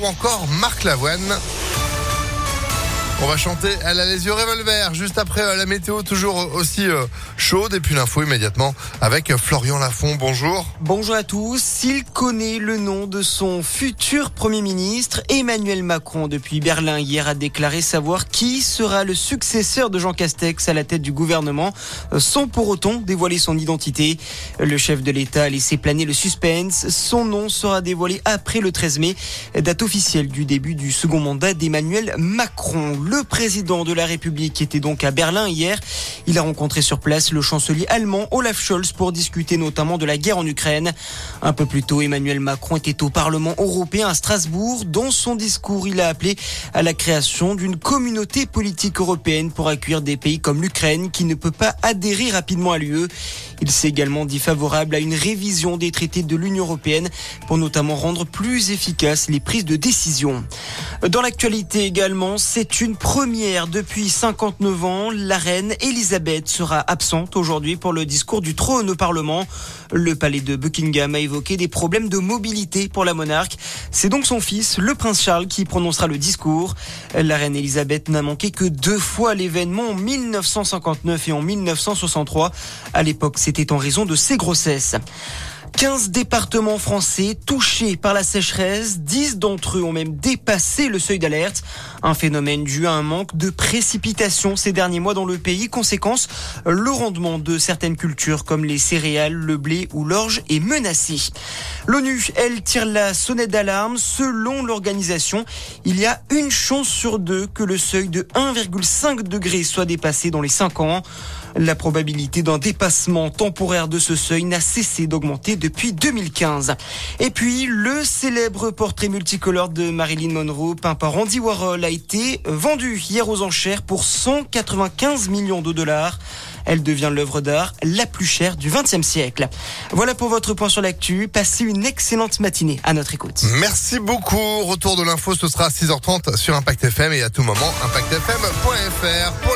ou encore Marc Lavoine. On va chanter Elle a les yeux revolver juste après euh, la météo toujours aussi euh, chaude et puis l'info immédiatement avec Florian Lafont. Bonjour. Bonjour à tous. S'il connaît le nom de son futur Premier ministre, Emmanuel Macron depuis Berlin hier a déclaré savoir qui sera le successeur de Jean Castex à la tête du gouvernement euh, sans pour autant dévoiler son identité. Le chef de l'État a laissé planer le suspense. Son nom sera dévoilé après le 13 mai, date officielle du début du second mandat d'Emmanuel Macron. Le président de la République était donc à Berlin hier. Il a rencontré sur place le chancelier allemand Olaf Scholz pour discuter notamment de la guerre en Ukraine. Un peu plus tôt, Emmanuel Macron était au Parlement européen à Strasbourg. Dans son discours, il a appelé à la création d'une communauté politique européenne pour accueillir des pays comme l'Ukraine qui ne peut pas adhérer rapidement à l'UE. Il s'est également dit favorable à une révision des traités de l'Union européenne pour notamment rendre plus efficaces les prises de décision. Dans l'actualité également, c'est une première depuis 59 ans. La reine Elisabeth sera absente aujourd'hui pour le discours du trône au Parlement. Le palais de Buckingham a évoqué des problèmes de mobilité pour la monarque. C'est donc son fils, le prince Charles, qui prononcera le discours. La reine Elisabeth n'a manqué que deux fois l'événement en 1959 et en 1963. À l'époque, c'était en raison de ses grossesses. 15 départements français touchés par la sécheresse. 10 d'entre eux ont même dépassé le seuil d'alerte. Un phénomène dû à un manque de précipitations ces derniers mois dans le pays. Conséquence, le rendement de certaines cultures comme les céréales, le blé ou l'orge est menacé. L'ONU, elle tire la sonnette d'alarme. Selon l'organisation, il y a une chance sur deux que le seuil de 1,5 degré soit dépassé dans les 5 ans. La probabilité d'un dépassement temporaire de ce seuil n'a cessé d'augmenter depuis 2015. Et puis, le célèbre portrait multicolore de Marilyn Monroe, peint par Andy Warhol, été vendu hier aux enchères pour 195 millions de dollars. Elle devient l'œuvre d'art la plus chère du XXe siècle. Voilà pour votre point sur l'actu. Passez une excellente matinée à notre écoute. Merci beaucoup. Retour de l'info, ce sera à 6h30 sur Impact FM et à tout moment, impactfm.fr.